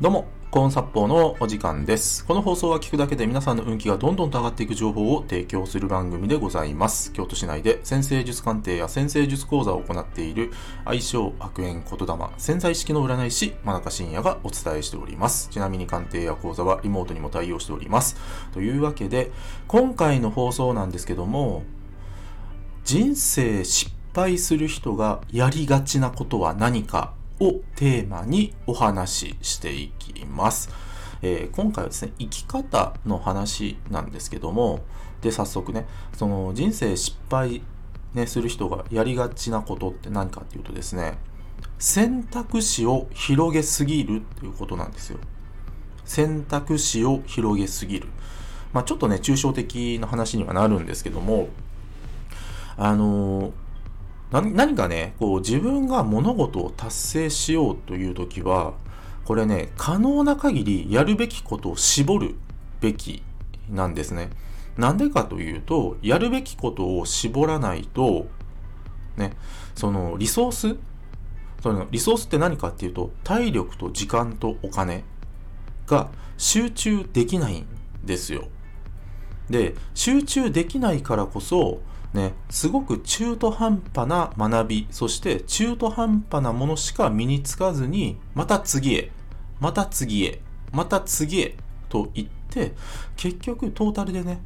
どうも、コーン殺法のお時間です。この放送は聞くだけで皆さんの運気がどんどんと上がっていく情報を提供する番組でございます。京都市内で先生術鑑定や先生術講座を行っている愛称悪縁言霊潜在意識の占い師真中信也がお伝えしております。ちなみに鑑定や講座はリモートにも対応しております。というわけで、今回の放送なんですけども、人生失敗する人がやりがちなことは何か？をテーマにお話ししていきます。えー今回はですね、生き方の話なんですけども、で、早速ね、その人生失敗、ね、する人がやりがちなことって何かっていうとですね、選択肢を広げすぎるっていうことなんですよ。選択肢を広げすぎる。まあちょっとね、抽象的な話にはなるんですけども、あのー何かね、こう自分が物事を達成しようというときは、これね、可能な限りやるべきことを絞るべきなんですね。なんでかというと、やるべきことを絞らないと、ね、そのリソースそのリソースって何かっていうと、体力と時間とお金が集中できないんですよ。で、集中できないからこそ、ね、すごく中途半端な学び、そして中途半端なものしか身につかずに、また次へ、また次へ、また次へと言って、結局トータルでね、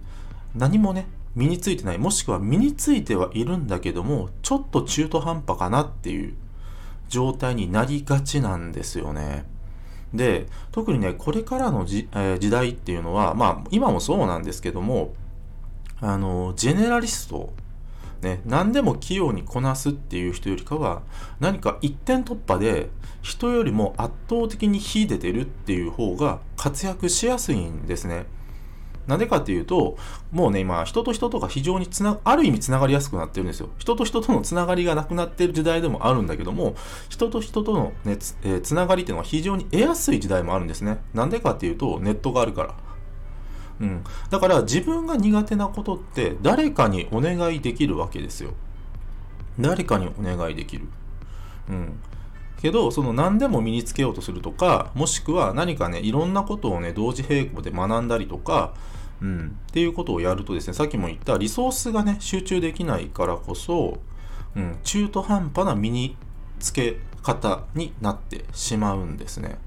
何もね、身についてない、もしくは身についてはいるんだけども、ちょっと中途半端かなっていう状態になりがちなんですよね。で、特にね、これからのじ、えー時代っていうのは、まあ、今もそうなんですけども、あの、ジェネラリスト、ね、何でも器用にこなすっていう人よりかは、何か一点突破で、人よりも圧倒的に秀でてるっていう方が活躍しやすいんですね。なんでかっていうと、もうね、今、人と人とが非常につな、ある意味つながりやすくなってるんですよ。人と人とのつながりがなくなってる時代でもあるんだけども、人と人とのね、つ,、えーつながりっていうのは非常に得やすい時代もあるんですね。なんでかっていうと、ネットがあるから。うん。だから自分が苦手なことって誰かにお願いできるわけですよ。誰かにお願いできる。うん。けど、その何でも身につけようとするとか、もしくは何かね、いろんなことをね、同時並行で学んだりとか、うん、っていうことをやるとですね、さっきも言ったリソースがね、集中できないからこそ、うん、中途半端な身につけ方になってしまうんですね。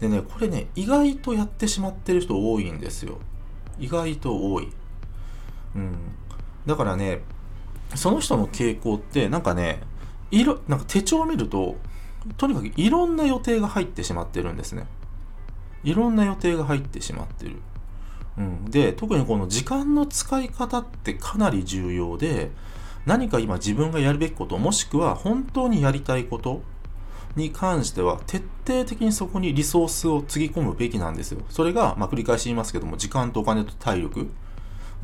でね、これね、意外とやってしまってる人多いんですよ。意外と多い。うん。だからね、その人の傾向って、なんかね、いろ、なんか手帳を見ると、とにかくいろんな予定が入ってしまってるんですね。いろんな予定が入ってしまってる。うん。で、特にこの時間の使い方ってかなり重要で、何か今自分がやるべきこと、もしくは本当にやりたいことに関しては、徹底的にそこにリソースをつぎ込むべきなんですよ。それが、まあ、繰り返し言いますけども、時間とお金と体力。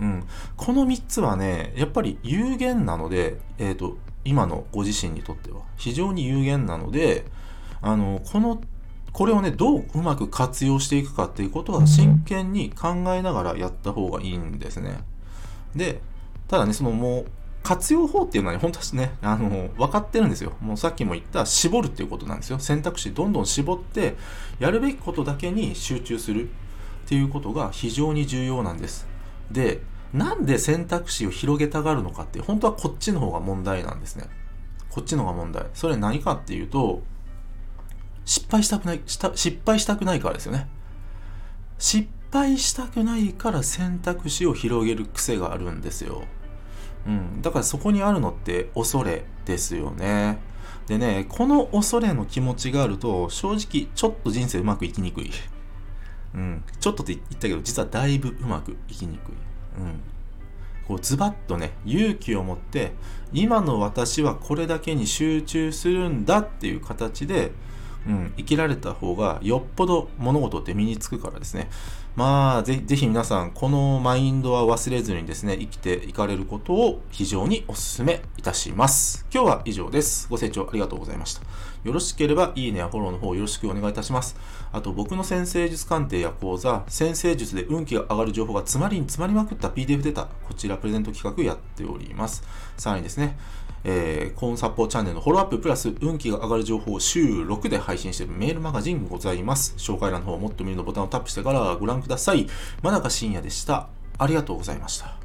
うん。この3つはね、やっぱり有限なので、えっ、と、今のご自身にとっては非常に有限なので、あの、この、これをね、どううまく活用していくかっていうことは真剣に考えながらやった方がいいんですね。で、ただね、そのもう、活用法っていうのはね、本当はね、あの、分かってるんですよ。もうさっきも言った絞るっていうことなんですよ。選択肢どんどん絞って、やるべきことだけに集中するっていうことが非常に重要なんです。で、なんで選択肢を広げたがるのかって、本当はこっちの方が問題なんですね。こっちの方が問題。それ何かっていうと、失敗したくない、した失敗したくないからですよね。失敗したくないから選択肢を広げる癖があるんですよ。うん。だからそこにあるのって恐れですよね。でね、この恐れの気持ちがあると、正直ちょっと人生うまくいきにくい。うん。ちょっとって言ったけど、実はだいぶうまくいきにくい。うん。こうズバッとね、勇気を持って、今の私はこれだけに集中するんだっていう形で、うん、生きられた方がよっぽど物事って身につくからですね。まあ、ぜぜひ皆さん、このマインドは忘れずにですね、生きていかれることを非常にお勧めいたします。今日は以上です。ご清聴ありがとうございました。よろしければ、いいねやフォローの方よろしくお願いいたします。あと、僕の先生術鑑定や講座、先生術で運気が上がる情報が詰まりに詰まりまくった PDF データ、こちらプレゼント企画やっております。さらにですね、えー、コーンサポーチャンネルのフォローアッププラス運気が上がる情報を週6で配信しているメールマガジンございます。紹介欄の方もっと見るのボタンをタップしてからご覧ください。真中深也でした。ありがとうございました。